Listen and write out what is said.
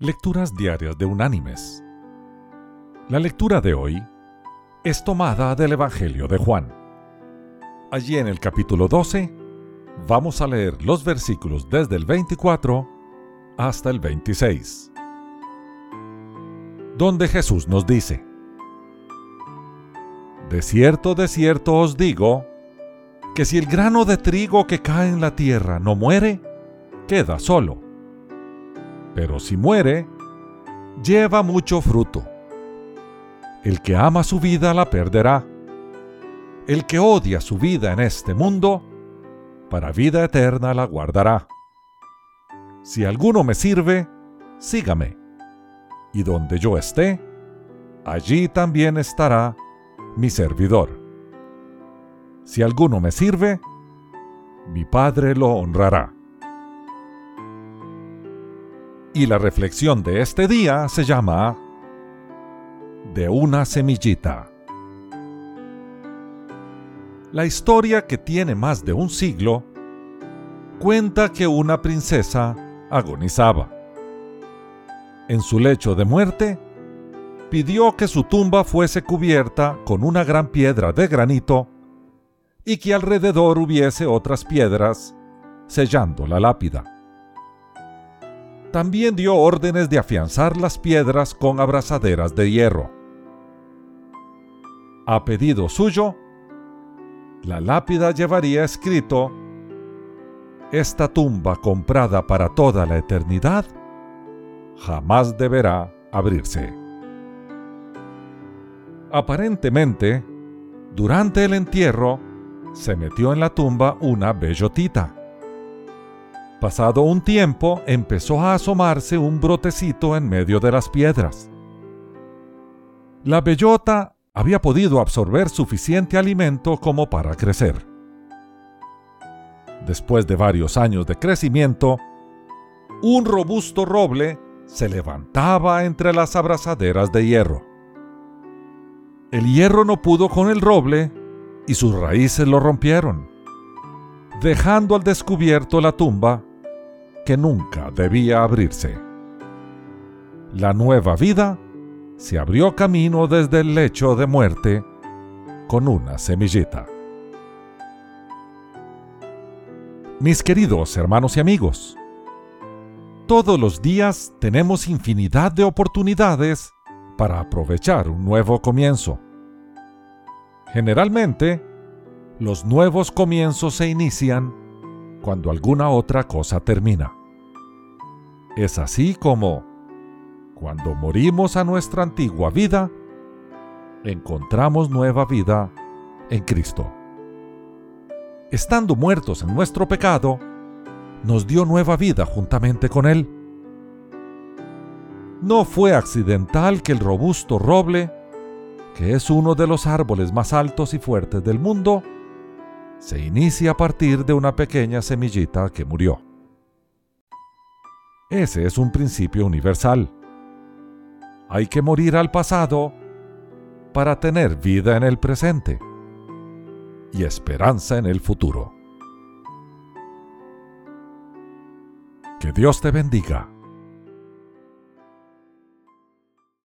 Lecturas Diarias de Unánimes. La lectura de hoy es tomada del Evangelio de Juan. Allí en el capítulo 12 vamos a leer los versículos desde el 24 hasta el 26, donde Jesús nos dice, De cierto, de cierto os digo, que si el grano de trigo que cae en la tierra no muere, queda solo pero si muere, lleva mucho fruto. El que ama su vida la perderá. El que odia su vida en este mundo, para vida eterna la guardará. Si alguno me sirve, sígame. Y donde yo esté, allí también estará mi servidor. Si alguno me sirve, mi Padre lo honrará. Y la reflexión de este día se llama De una semillita. La historia que tiene más de un siglo cuenta que una princesa agonizaba. En su lecho de muerte, pidió que su tumba fuese cubierta con una gran piedra de granito y que alrededor hubiese otras piedras sellando la lápida también dio órdenes de afianzar las piedras con abrazaderas de hierro. A pedido suyo, la lápida llevaría escrito, Esta tumba comprada para toda la eternidad jamás deberá abrirse. Aparentemente, durante el entierro, se metió en la tumba una bellotita Pasado un tiempo empezó a asomarse un brotecito en medio de las piedras. La bellota había podido absorber suficiente alimento como para crecer. Después de varios años de crecimiento, un robusto roble se levantaba entre las abrazaderas de hierro. El hierro no pudo con el roble y sus raíces lo rompieron, dejando al descubierto la tumba que nunca debía abrirse. La nueva vida se abrió camino desde el lecho de muerte con una semillita. Mis queridos hermanos y amigos, todos los días tenemos infinidad de oportunidades para aprovechar un nuevo comienzo. Generalmente, los nuevos comienzos se inician cuando alguna otra cosa termina. Es así como, cuando morimos a nuestra antigua vida, encontramos nueva vida en Cristo. Estando muertos en nuestro pecado, nos dio nueva vida juntamente con Él. No fue accidental que el robusto roble, que es uno de los árboles más altos y fuertes del mundo, se inicia a partir de una pequeña semillita que murió. Ese es un principio universal. Hay que morir al pasado para tener vida en el presente y esperanza en el futuro. Que Dios te bendiga.